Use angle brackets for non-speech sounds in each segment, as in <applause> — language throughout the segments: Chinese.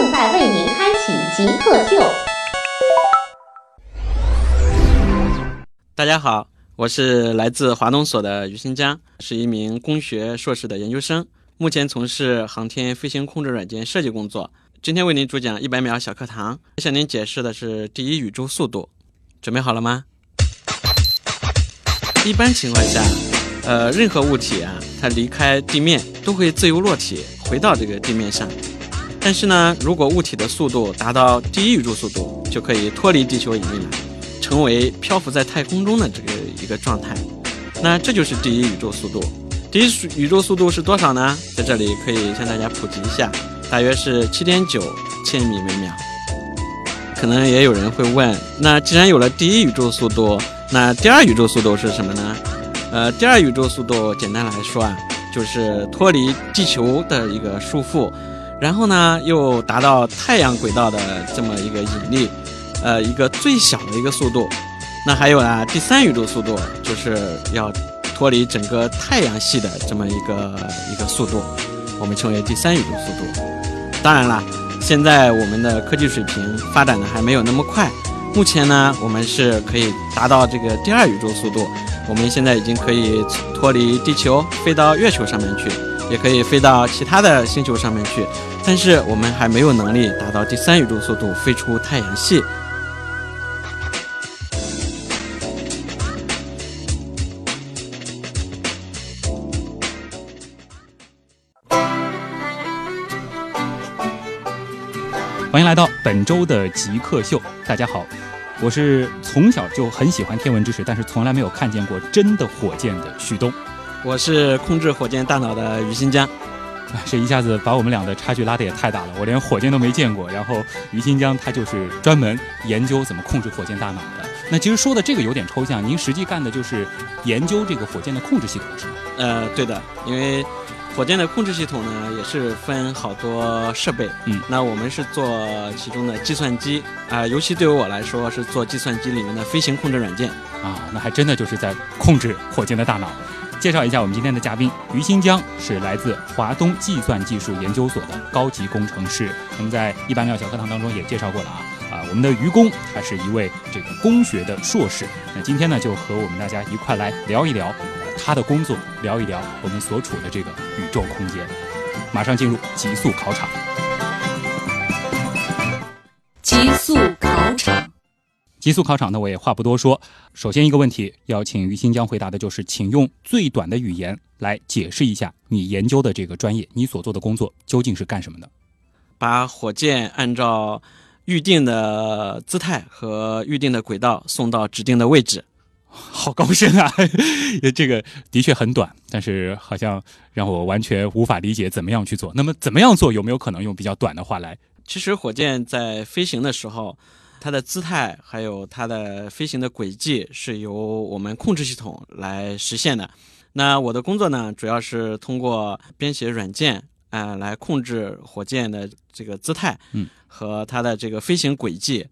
正在为您开启极客秀。大家好，我是来自华东所的于新江，是一名工学硕士的研究生，目前从事航天飞行控制软件设计工作。今天为您主讲一百秒小课堂，向您解释的是第一宇宙速度。准备好了吗？一般情况下，呃，任何物体啊，它离开地面都会自由落体回到这个地面上。但是呢，如果物体的速度达到第一宇宙速度，就可以脱离地球引力了。成为漂浮在太空中的这个一个状态，那这就是第一宇宙速度。第一宇宙速度是多少呢？在这里可以向大家普及一下，大约是七点九千米每秒。可能也有人会问，那既然有了第一宇宙速度，那第二宇宙速度是什么呢？呃，第二宇宙速度简单来说啊，就是脱离地球的一个束缚，然后呢又达到太阳轨道的这么一个引力。呃，一个最小的一个速度，那还有啊，第三宇宙速度就是要脱离整个太阳系的这么一个一个速度，我们称为第三宇宙速度。当然啦，现在我们的科技水平发展的还没有那么快，目前呢，我们是可以达到这个第二宇宙速度。我们现在已经可以脱离地球，飞到月球上面去，也可以飞到其他的星球上面去，但是我们还没有能力达到第三宇宙速度，飞出太阳系。欢迎来到本周的极客秀。大家好，我是从小就很喜欢天文知识，但是从来没有看见过真的火箭的旭东。我是控制火箭大脑的于新疆。<laughs> 这一下子把我们俩的差距拉得也太大了。我连火箭都没见过，然后于新疆他就是专门研究怎么控制火箭大脑的。那其实说的这个有点抽象，您实际干的就是研究这个火箭的控制系统，是吗？呃，对的，因为。火箭的控制系统呢，也是分好多设备。嗯，那我们是做其中的计算机啊，尤其对于我来说是做计算机里面的飞行控制软件啊，那还真的就是在控制火箭的大脑。介绍一下我们今天的嘉宾于新江，是来自华东计算技术研究所的高级工程师。我们在一般料小课堂当中也介绍过了啊啊，我们的于工他是一位这个工学的硕士。那今天呢，就和我们大家一块来聊一聊。他的工作，聊一聊我们所处的这个宇宙空间。马上进入极速考场。极速考场，极速考场呢，我也话不多说。首先一个问题要请于新疆回答的就是，请用最短的语言来解释一下你研究的这个专业，你所做的工作究竟是干什么的？把火箭按照预定的姿态和预定的轨道送到指定的位置。好高深啊！<laughs> 这个的确很短，但是好像让我完全无法理解怎么样去做。那么怎么样做？有没有可能用比较短的话来？其实火箭在飞行的时候，它的姿态还有它的飞行的轨迹是由我们控制系统来实现的。那我的工作呢，主要是通过编写软件，呃，来控制火箭的这个姿态，嗯，和它的这个飞行轨迹。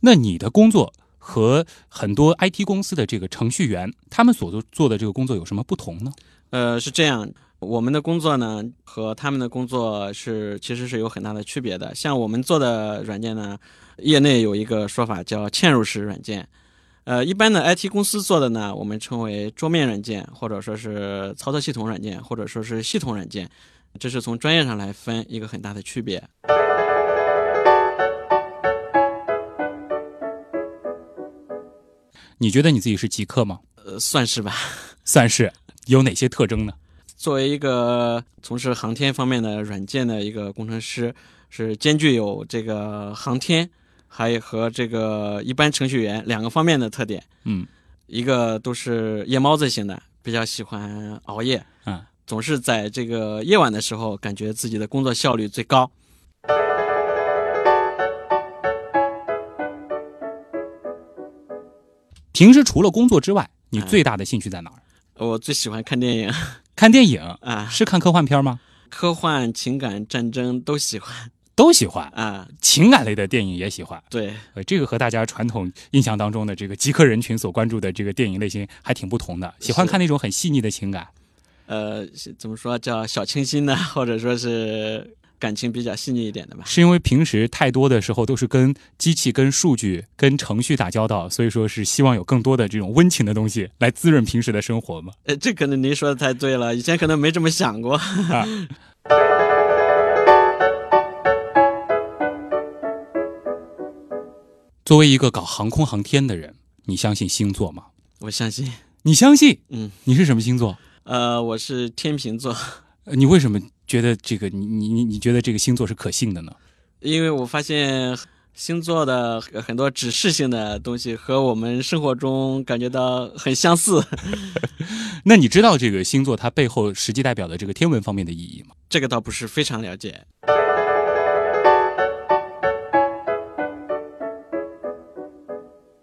那你的工作？和很多 IT 公司的这个程序员，他们所做做的这个工作有什么不同呢？呃，是这样，我们的工作呢和他们的工作是其实是有很大的区别的。像我们做的软件呢，业内有一个说法叫嵌入式软件。呃，一般的 IT 公司做的呢，我们称为桌面软件，或者说是操作系统软件，或者说是系统软件。这是从专业上来分一个很大的区别。你觉得你自己是极客吗？呃，算是吧，<laughs> 算是。有哪些特征呢？作为一个从事航天方面的软件的一个工程师，是兼具有这个航天，还有和这个一般程序员两个方面的特点。嗯，一个都是夜猫子型的，比较喜欢熬夜，嗯，总是在这个夜晚的时候，感觉自己的工作效率最高。平时除了工作之外，你嗯最大的兴趣在哪儿？我最喜欢看电影看电影啊，是看科幻片吗？科幻、情感、战争都喜欢都喜欢，啊。情感类的电影也喜欢。对，呃，这个和大家传统印象当中的这个极客人群所关注的这个电影类型还挺不同的，喜欢看那种很细腻的情感。呃，怎么说叫小清新呢？<laughs> 或者说是感情比较细腻一点的吧？是因为平时太多的时候都是跟机器、跟数据、跟程序打交道，所以说是希望有更多的这种温情的东西来滋润平时的生活吗。<laughs> 呃，这可能您说的太对了，以前可能没这么想过。作为一个搞航空航天的人，你相信星座吗？我相信，你相信？嗯，你是什么星座？呃，我是天秤座，呃你为什么觉得这个你你你你觉得这个星座是可信的呢？因为我发现星座的很多指示性的东西和我们生活中感觉到很相似。<laughs> 那你知道这个星座它背后实际代表的这个天文方面的意义吗？这个倒不是非常了解。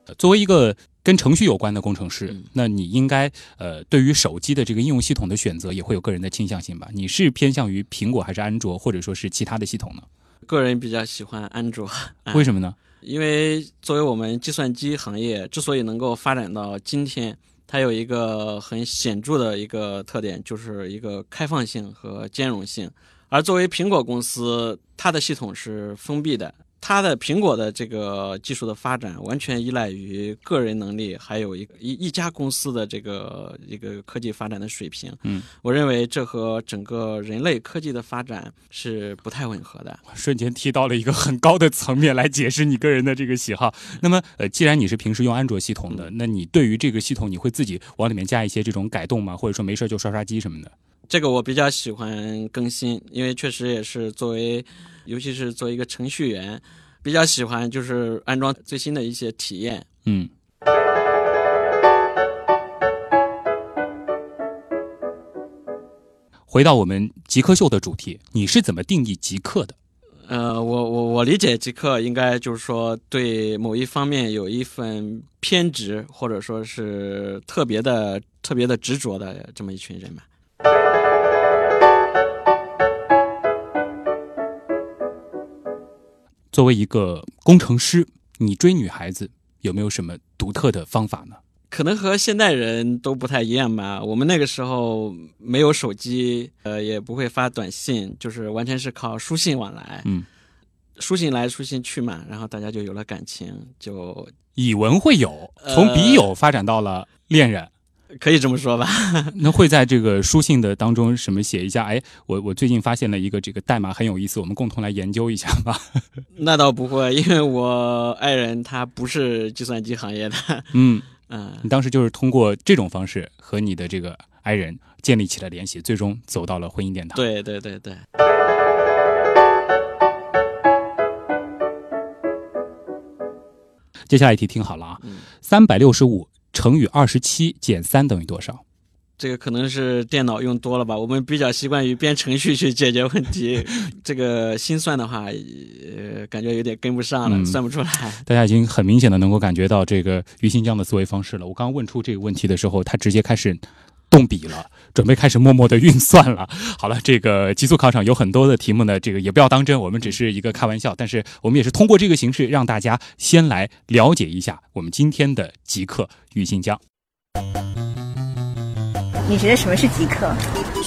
呃作为一个跟程序有关的工程师，嗯那你应该呃，对于手机的这个应用系统的选择也会有个人的倾向性吧？你是偏向于苹果还是安卓，或者说是其他的系统呢？个人比较喜欢安卓，啊为什么呢？<laughs> 因为作为我们计算机行业之所以能够发展到今天，它有一个很显著的一个特点，就是一个开放性和兼容性。而作为苹果公司，它的系统是封闭的，它的苹果的这个技术的发展完全依赖于个人能力，还有一一一家公司的这个一个科技发展的水平。嗯，我认为这和整个人类科技的发展是不太吻合的。瞬间提到了一个很高的层面来解释你个人的这个喜好。那么，呃，既然你是平时用安卓系统的，那你对于这个系统，你会自己往里面加一些这种改动吗？或者说没事就刷刷机什么的？这个我比较喜欢更新，因为确实也是作为，尤其是作为一个程序员，比较喜欢就是安装最新的一些体验。嗯。回到我们极客秀的主题，你是怎么定义极客的？呃，我我我理解极客应该就是说对某一方面有一份偏执，或者说是特别的特别的执着的这么一群人吧。作为一个工程师，你追女孩子有没有什么独特的方法呢？可能和现代人都不太一样吧。我们那个时候没有手机，呃，也不会发短信，就是完全是靠书信往来。嗯，书信来书信去嘛，然后大家就有了感情，就以文会友，呃从笔友发展到了恋人。可以这么说吧。<laughs> 那会在这个书信的当中什么写一下？哎，我我最近发现了一个这个代码很有意思，我们共同来研究一下吧。<laughs> 那倒不会，因为我爱人他不是计算机行业的，<laughs> 嗯，嗯、你当时就是通过这种方式和你的这个爱人建立起了联系，最终走到了婚姻殿堂。，对对对对。接下来一题听好了啊，嗯三百六十五乘以二十七减三等于多少？这个可能是电脑用多了吧，我们比较习惯于编程序去解决问题。<laughs> 这个心算的话，呃，感觉有点跟不上了，嗯算不出来。<laughs> 大家已经很明显的能够感觉到这个于新疆的思维方式了。我刚刚问出这个问题的时候，他直接开始动笔了，准备开始默默的运算了。好了，这个极速考场有很多的题目呢，这个也不要当真，我们只是一个开玩笑，但是我们也是通过这个形式让大家先来了解一下我们今天的极客于新疆。你觉得什么是极客？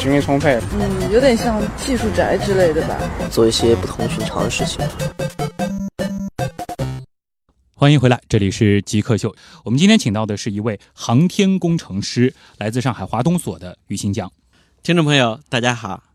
精力充沛。嗯，有点像技术宅之类的吧。做一些不同寻常的事情。欢迎回来，这里是极客秀。我们今天请到的是一位航天工程师，来自上海华东所的于新江。听众朋友，大家好。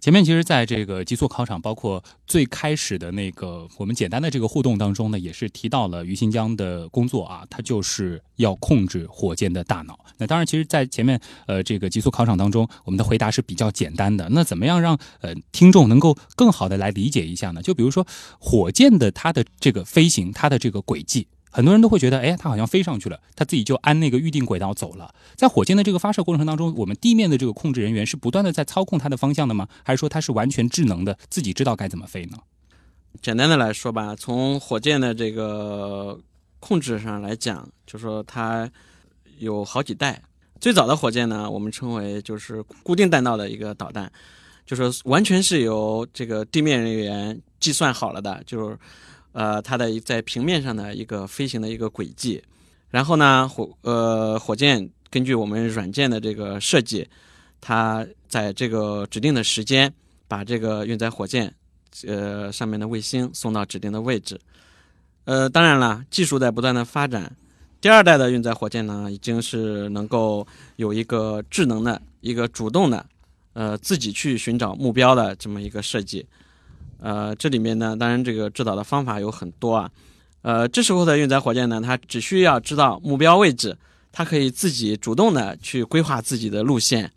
前面其实，在这个极速考场，包括最开始的那个我们简单的这个互动当中呢，也是提到了于新疆的工作啊，它就是要控制火箭的大脑。那当然，其实，在前面呃这个极速考场当中，我们的回答是比较简单的。那怎么样让呃听众能够更好的来理解一下呢？就比如说火箭的它的这个飞行，它的这个轨迹。很多人都会觉得，哎，它好像飞上去了，它自己就按那个预定轨道走了。在火箭的这个发射过程当中，我们地面的这个控制人员是不断的在操控它的方向的吗？还是说它是完全智能的，自己知道该怎么飞呢？简单的来说吧，从火箭的这个控制上来讲，就说它有好几代。最早的火箭呢，我们称为就是固定弹道的一个导弹，就是完全是由这个地面人员计算好了的，就是。呃，它的在平面上的一个飞行的一个轨迹，然后呢，火呃火箭根据我们软件的这个设计，它在这个指定的时间把这个运载火箭呃上面的卫星送到指定的位置。呃，当然了，技术在不断的发展，第二代的运载火箭呢，已经是能够有一个智能的一个主动的呃自己去寻找目标的这么一个设计。呃，这里面呢，当然这个制导的方法有很多啊。呃，这时候的运载火箭呢，它只需要知道目标位置，它可以自己主动的去规划自己的路线，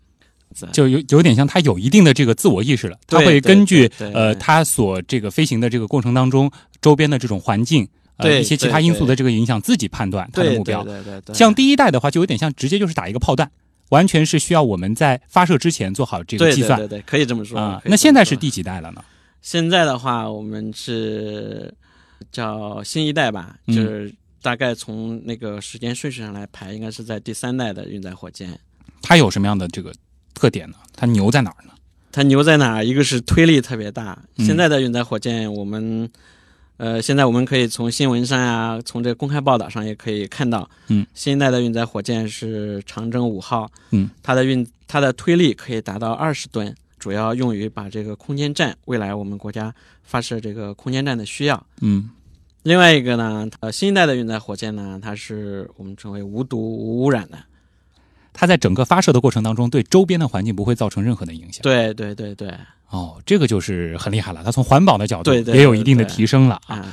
就有有点像它有一定的这个自我意识了。它会根据呃它所这个飞行的这个过程当中周边的这种环境呃一些其他因素的这个影响，自己判断它的目标。对对对。像第一代的话，就有点像直接就是打一个炮弹，完全是需要我们在发射之前做好这个计算。对对对，可以这么说啊。那现在是第几代了呢？现在的话，我们是叫新一代吧，就是大概从那个时间顺序上来排，应该是在第三代的运载火箭。它有什么样的这个特点呢？它牛在哪儿呢？它牛在哪儿？一个是推力特别大。现在的运载火箭，我们呃，现在我们可以从新闻上呀，从这个公开报道上也可以看到，嗯，新一代的运载火箭是长征五号，嗯，它的运它的推力可以达到二十吨。主要用于把这个空间站未来我们国家发射这个空间站的需要。嗯，另外一个呢，呃，新一代的运载火箭呢，它是我们称为无毒无污染的，它在整个发射的过程当中，对周边的环境不会造成任何的影响。对对对对。哦，这个就是很厉害了，它从环保的角度也有一定的提升了啊。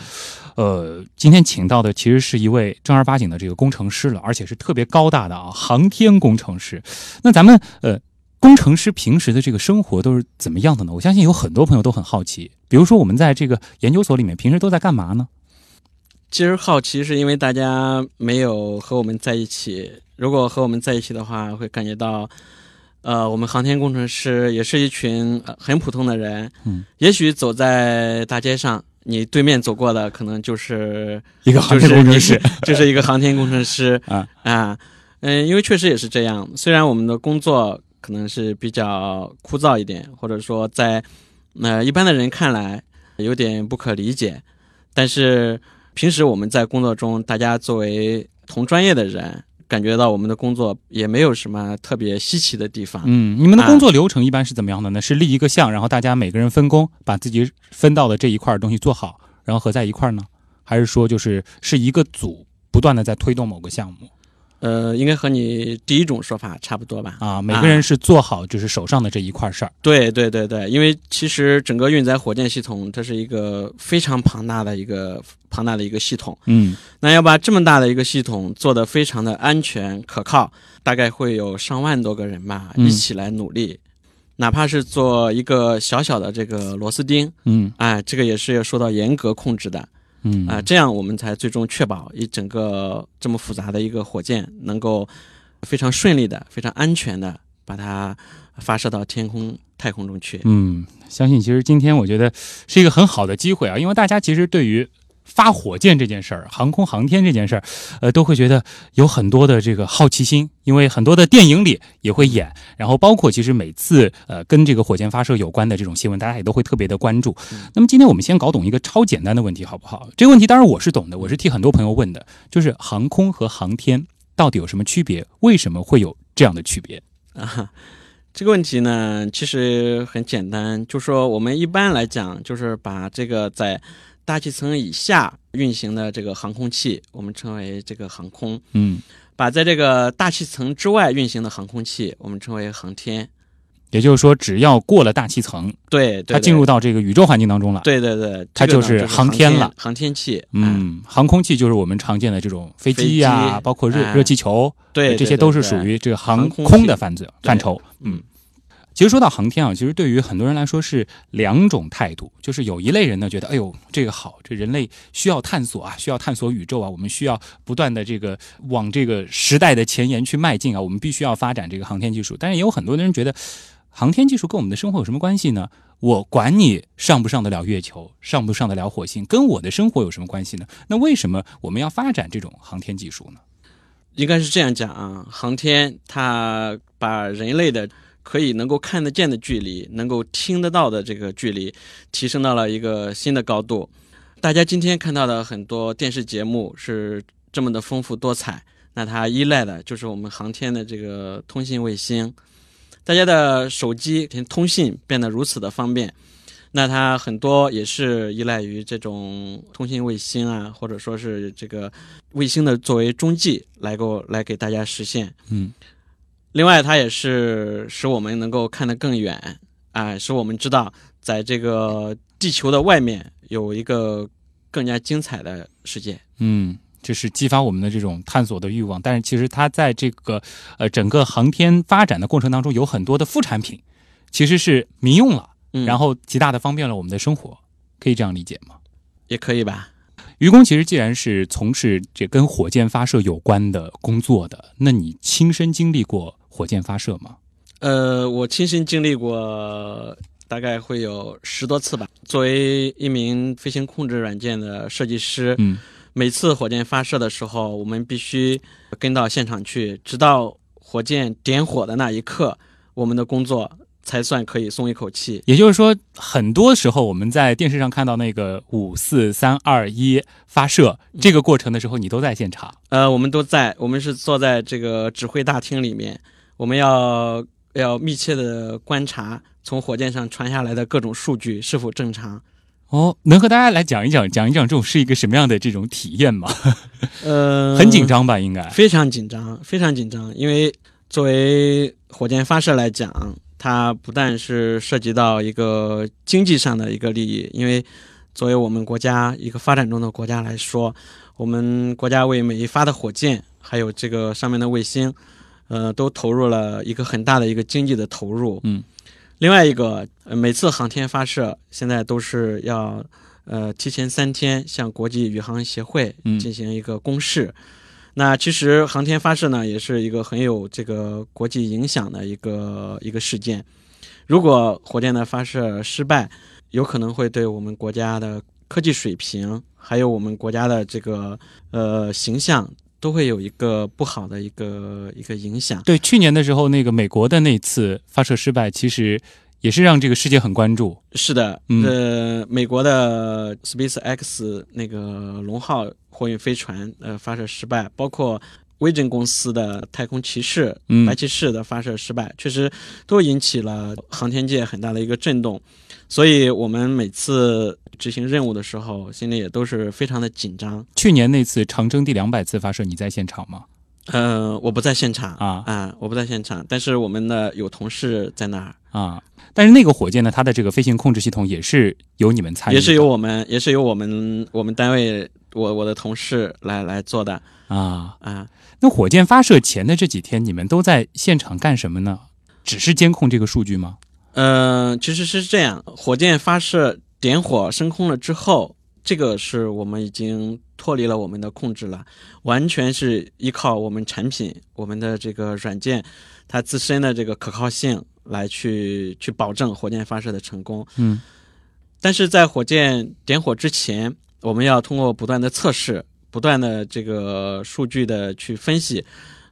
呃，今天请到的其实是一位正儿八经的这个工程师了，而且是特别高大的啊，航天工程师。那咱们呃。工程师平时的这个生活都是怎么样的呢？我相信有很多朋友都很好奇。比如说，我们在这个研究所里面，平时都在干嘛呢？其实好奇是因为大家没有和我们在一起。如果和我们在一起的话，会感觉到，呃，我们航天工程师也是一群很普通的人。嗯。也许走在大街上，你对面走过的可能就是一个航天工程师，就是一个航天工程师 <laughs> <laughs> 啊啊嗯，因为确实也是这样。虽然我们的工作。可能是比较枯燥一点，或者说在呃一般的人看来有点不可理解，但是平时我们在工作中，大家作为同专业的人，感觉到我们的工作也没有什么特别稀奇的地方。嗯，你们的工作流程一般是怎么样的呢？是立一个项，然后大家每个人分工，把自己分到的这一块东西做好，然后合在一块呢？还是说就是是一个组不断的在推动某个项目？呃，应该和你第一种说法差不多吧？啊，每个人是做好就是手上的这一块事儿。对对对对，因为其实整个运载火箭系统，它是一个非常庞大的一个庞大的一个系统。嗯，那要把这么大的一个系统做得非常的安全可靠，大概会有上万多个人吧，一起来努力。哪怕是做一个小小的这个螺丝钉，嗯，哎，这个也是要受到严格控制的。嗯啊，这样我们才最终确保一整个这么复杂的一个火箭能够非常顺利的、非常安全的把它发射到天空太空中去。嗯，相信其实今天我觉得是一个很好的机会啊，因为大家其实对于。发火箭这件事儿，航空航天这件事儿，呃，都会觉得有很多的这个好奇心，因为很多的电影里也会演，然后包括其实每次呃跟这个火箭发射有关的这种新闻，大家也都会特别的关注。那么今天我们先搞懂一个超简单的问题，好不好？这个问题当然我是懂的，我是替很多朋友问的，就是航空和航天到底有什么区别？为什么会有这样的区别啊？这个问题呢，其实很简单，就说我们一般来讲，就是把这个在。大气层以下运行的这个航空器，我们称为这个航空。嗯，把在这个大气层之外运行的航空器，我们称为航天。也就是说，只要过了大气层，对，对它进入到这个宇宙环境当中了，对对对，它这个是航天了，航天器。嗯，航空器就是我们常见的这种飞机呀、包括热、哎热气球，对，这些都是属于这个航空空的范畴范畴。嗯嗯，其实说到航天啊，其实对于很多人来说是两种态度，就是有一类人呢觉得，哎呦，这个好，这人类需要探索啊，需要探索宇宙啊，我们需要不断的这个往这个时代的前沿去迈进啊，我们必须要发展这个航天技术。但是也有很多的人觉得，航天技术跟我们的生活有什么关系呢？我管你上不上得了月球，上不上得了火星，跟我的生活有什么关系呢？那为什么我们要发展这种航天技术呢？应该是这样讲啊，航天它把人类的可以能够看得见的距离，能够听得到的这个距离，提升到了一个新的高度。大家今天看到的很多电视节目是这么的丰富多彩，那它依赖的就是我们航天的这个通信卫星。大家的手机通信变得如此的方便，那它很多也是依赖于这种通信卫星啊，或者说是这个卫星的作为中继来够来给大家实现。嗯，另外它也是使我们能够看得更远啊、使我们知道在这个地球的外面有一个更加精彩的世界。嗯。就是激发我们的这种探索的欲望，但是其实它在这个呃整个航天发展的过程当中，有很多的副产品，其实是民用了，嗯、然后极大的方便了我们的生活，可以这样理解吗？也可以吧。愚公其实既然是从事这跟火箭发射有关的工作的，那你亲身经历过火箭发射吗？呃，我亲身经历过，大概会有十多次吧。作为一名飞行控制软件的设计师，嗯。每次火箭发射的时候，我们必须跟到现场去，直到火箭点火的那一刻，我们的工作才算可以松一口气。也就是说，很多时候我们在电视上看到那个五四三二一发射这个过程的时候，你都在现场。呃，我们都在，我们是坐在这个指挥大厅里面，我们要要密切的观察从火箭上传下来的各种数据是否正常。哦，能和大家来讲一讲，讲一讲这种是一个什么样的这种体验吗？呃，<laughs> 很紧张吧？应该非常紧张，非常紧张。因为作为火箭发射来讲，它不但是涉及到一个经济上的一个利益，因为作为我们国家一个发展中的国家来说，我们国家为每一发的火箭，还有这个上面的卫星，呃，都投入了一个很大的一个经济的投入。嗯。另外一个，呃、每次航天发射现在都是要，呃，提前三天向国际宇航协会进行一个公示。嗯、那其实航天发射呢，也是一个很有这个国际影响的一个一个事件。如果火箭的发射失败，有可能会对我们国家的科技水平，还有我们国家的这个呃形象。都会有一个不好的一个一个影响。对，去年的时候，那个美国的那次发射失败，其实也是让这个世界很关注。是的，嗯、呃，美国的 SpaceX 那个龙号货运飞船呃发射失败，包括威震公司的太空骑士、嗯、白骑士的发射失败，确实都引起了航天界很大的一个震动。所以我们每次执行任务的时候，心里也都是非常的紧张。去年那次长征第两百次发射，你在现场吗？呃，我不在现场啊啊，我不在现场，但是我们的有同事在那儿啊。但是那个火箭呢，它的这个飞行控制系统也是由你们参与，也是由我们，也是由我们我们单位我我的同事来来做的啊啊。那火箭发射前的这几天，你们都在现场干什么呢？只是监控这个数据吗？嗯、呃，其实是这样，火箭发射点火升空了之后，这个是我们已经脱离了我们的控制了，完全是依靠我们产品、我们的这个软件，它自身的这个可靠性来去去保证火箭发射的成功。嗯，但是在火箭点火之前，我们要通过不断的测试、不断的这个数据的去分析，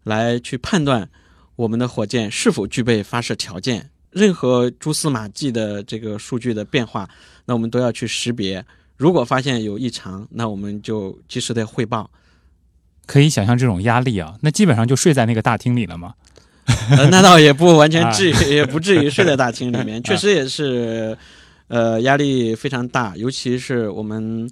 来去判断我们的火箭是否具备发射条件。任何蛛丝马迹的这个数据的变化，那我们都要去识别。如果发现有异常，那我们就及时的汇报。可以想象这种压力啊，那基本上就睡在那个大厅里了吗？<laughs> 呃、那倒也不完全至于，啊也不至于睡在大厅里面。<laughs> 确实也是，呃，压力非常大，尤其是我们，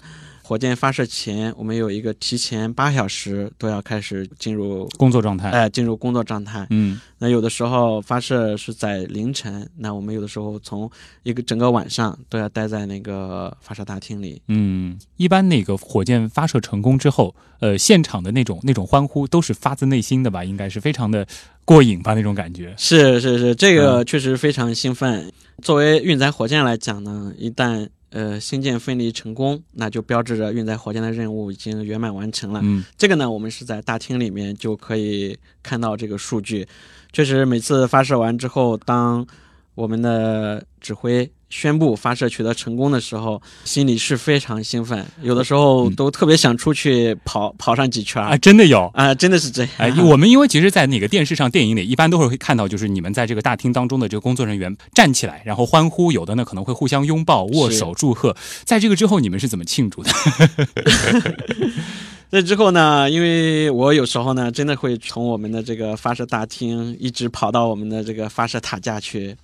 火箭发射前，我们有一个提前八小时都要开始进入工作状态，哎，进入工作状态。嗯，那有的时候发射是在凌晨，那我们有的时候从一个整个晚上都要待在那个发射大厅里。嗯，一般那个火箭发射成功之后，呃，现场的那种那种欢呼都是发自内心的吧？应该是非常的过瘾吧？那种感觉。是是是，这个确实非常兴奋。作为运载火箭来讲呢，一旦呃星舰分离成功，那就标志着运载火箭的任务已经圆满完成了。嗯，这个呢，我们是在大厅里面就可以看到这个数据。确实，每次发射完之后，当我们的指挥宣布发射取得成功的时候，心里是非常兴奋，有的时候都特别想出去跑、跑上几圈啊！真的有啊，真的是这样。哎，<laughs> 我们因为其实，在那个电视上、电影里，一般都会看到，就是你们在这个大厅当中的这个工作人员站起来，然后欢呼，有的呢可能会互相拥抱、握手、祝贺。在这个之后，你们是怎么庆祝的？<laughs> 这之后呢，因为我有时候呢，真的会从我们的这个发射大厅一直跑到我们的这个发射塔架去。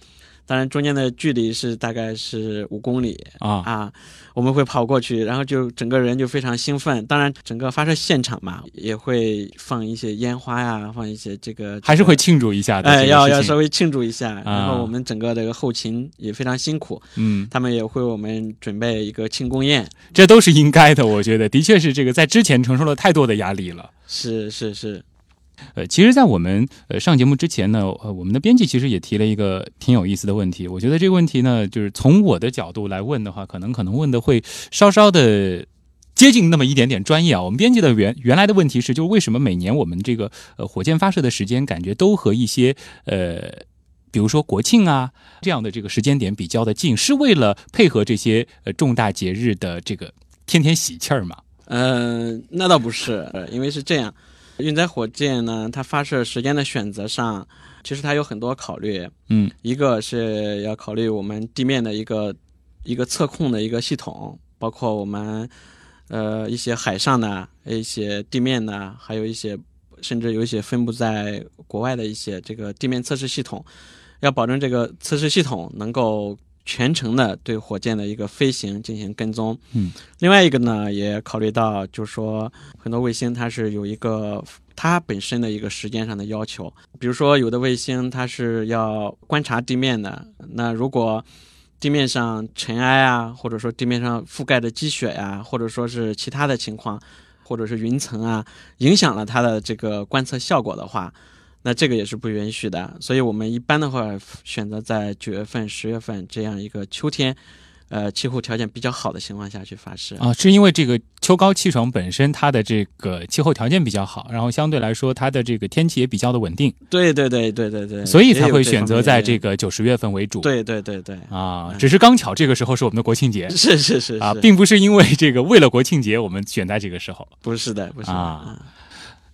当然，中间的距离是大概是五公里啊啊，我们会跑过去，然后就整个人就非常兴奋。当然，整个发射现场嘛，也会放一些烟花呀，放一些这个，还是会庆祝一下的。哎，要要稍微庆祝一下。啊、然后我们整个这个后勤也非常辛苦，嗯，他们也会为我们准备一个庆功宴，这都是应该的。我觉得，的确是这个在之前承受了太多的压力了。是是是。呃，其实，在我们呃上节目之前呢，呃，我们的编辑其实也提了一个挺有意思的问题。我觉得这个问题呢，就是从我的角度来问的话，可能可能问的会稍稍的接近那么一点点专业啊。我们编辑的原原来的问题是，就是为什么每年我们这个呃火箭发射的时间感觉都和一些呃，比如说国庆啊这样的这个时间点比较的近，是为了配合这些呃重大节日的这个天天喜气儿吗？嗯、呃，那倒不是，因为是这样。运载火箭呢，它发射时间的选择上，其实它有很多考虑。嗯，一个是要考虑我们地面的一个一个测控的一个系统，包括我们呃一些海上的、一些地面的，还有一些甚至有一些分布在国外的一些这个地面测试系统，要保证这个测试系统能够全程的对火箭的一个飞行进行跟踪。嗯，另外一个呢，也考虑到就是说很多卫星它是有一个它本身的一个时间上的要求，比如说有的卫星它是要观察地面的，那如果地面上尘埃啊，或者说地面上覆盖的积雪呀、或者说是其他的情况，或者是云层啊，影响了它的这个观测效果的话，那这个也是不允许的。所以我们一般的话选择在九月份、十月份这样一个秋天。呃，气候条件比较好的情况下去发射啊，是因为这个秋高气爽本身它的这个气候条件比较好，然后相对来说它的这个天气也比较的稳定。对对对对对对，所以才会选择在这个九十月份为主。对对对对啊，只是刚巧这个时候是我们的国庆节，<laughs> 是是是啊，并不是因为这个为了国庆节我们选在这个时候。不是的，不是啊。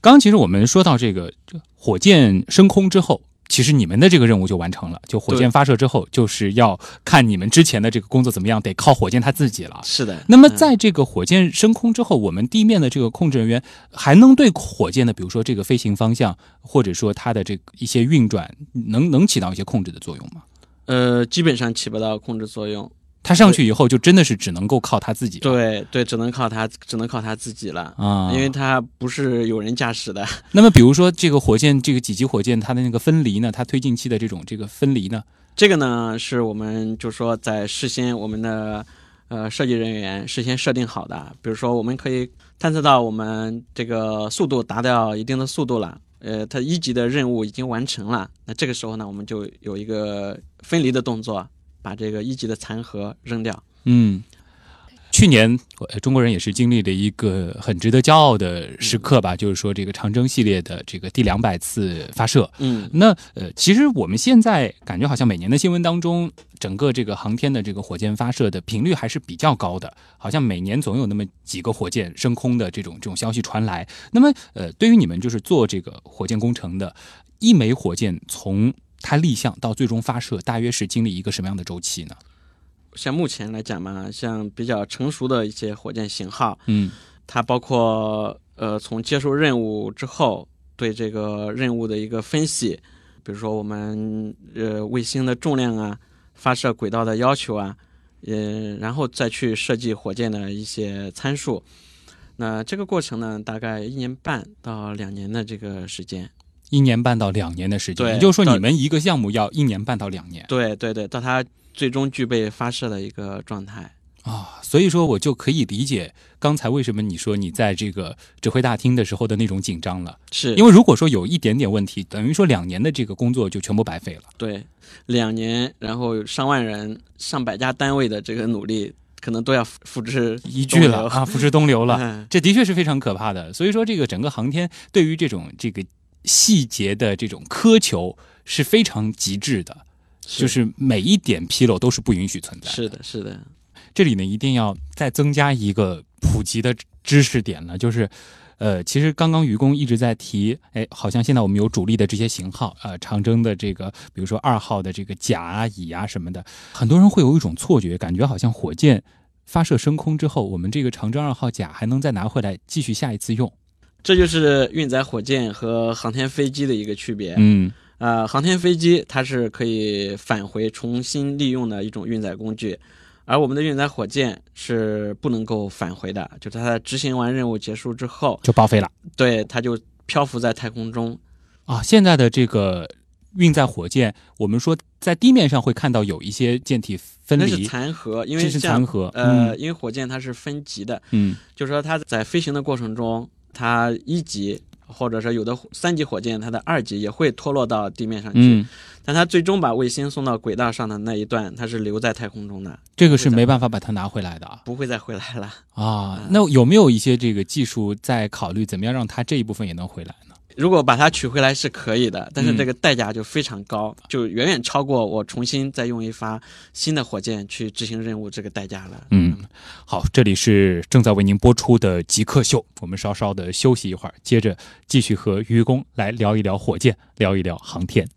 刚刚其实我们说到这个火箭升空之后。其实你们的这个任务就完成了，就火箭发射之后，就是要看你们之前的这个工作怎么样，得靠火箭它自己了。是的。那么在这个火箭升空之后，我们地面的这个控制人员还能对火箭的，比如说这个飞行方向，或者说它的这一些运转，能能起到一些控制的作用吗？呃，基本上起不到控制作用。他上去以后，就真的是只能够靠他自己。对对，只能靠他，只能靠他自己了啊，因为他不是有人驾驶的。<laughs> 那么，比如说这个火箭，这个几级火箭，它的那个分离呢，它推进器的这种这个分离呢，这个呢是我们就说在事先我们的呃设计人员事先设定好的。比如说，我们可以探测到我们这个速度达到一定的速度了，呃，它一级的任务已经完成了。那这个时候呢，我们就有一个分离的动作。把这个一级的残核扔掉。嗯，去年中国人也是经历了一个很值得骄傲的时刻吧，就是说这个长征系列的这个第两百次发射。嗯，那呃，其实我们现在感觉好像每年的新闻当中，整个这个航天的这个火箭发射的频率还是比较高的，好像每年总有那么几个火箭升空的这种这种消息传来。那么呃，对于你们就是做这个火箭工程的，一枚火箭从它立项到最终发射，大约是经历一个什么样的周期呢？像目前来讲嘛，像比较成熟的一些火箭型号，嗯，它包括呃从接受任务之后对这个任务的一个分析，比如说我们呃卫星的重量啊、发射轨道的要求啊，呃，然后再去设计火箭的一些参数。那这个过程呢，大概一年半到两年的这个时间。一年半到两年的时间，也就是说你们一个项目要一年半到两年对对对，到它最终具备发射的一个状态。啊，所以说我就可以理解刚才为什么你说你在这个指挥大厅的时候的那种紧张了，是因为如果说有一点点问题，等于说两年的这个工作就全部白费了。对两年，然后上万人、上百家单位的这个努力，可能都要付付之一炬了啊，付之东流了，<laughs> 嗯这的确是非常可怕的。所以说，这个整个航天对于这种这个细节的这种苛求是非常极致的，就是每一点纰漏都是不允许存在的。是的，是的，这里呢一定要再增加一个普及的知识点呢，就是。呃，其实刚刚愚公一直在提，哎，好像现在我们有主力的这些型号，呃，长征的这个，比如说二号的这个甲啊、乙啊什么的，很多人会有一种错觉，感觉好像火箭发射升空之后，我们这个长征二号甲还能再拿回来继续下一次用。这就是运载火箭和航天飞机的一个区别。嗯，呃，航天飞机它是可以返回重新利用的一种运载工具，而我们的运载火箭是不能够返回的，就是它执行完任务结束之后就报废了。对，它就漂浮在太空中。啊，现在的这个运载火箭，我们说在地面上会看到有一些舰体分那是离，残核，因为这是残核呃，嗯因为火箭它是分级的，嗯，就是说它在飞行的过程中，它一级或者说有的三级火箭，它的二级也会脱落到地面上去，嗯但它最终把卫星送到轨道上的那一段，它是留在太空中的，这个是没办法把它拿回来的啊。不会再回来了。啊，那有没有一些这个技术在考虑怎么样让它这一部分也能回来呢？如果把它取回来是可以的，但是嗯这个代价就非常高，就远远超过我重新再用一发新的火箭去执行任务这个代价了。嗯，好，这里是正在为您播出的极客秀，我们稍稍的休息一会儿，接着继续和愚公来聊一聊火箭，聊一聊航天。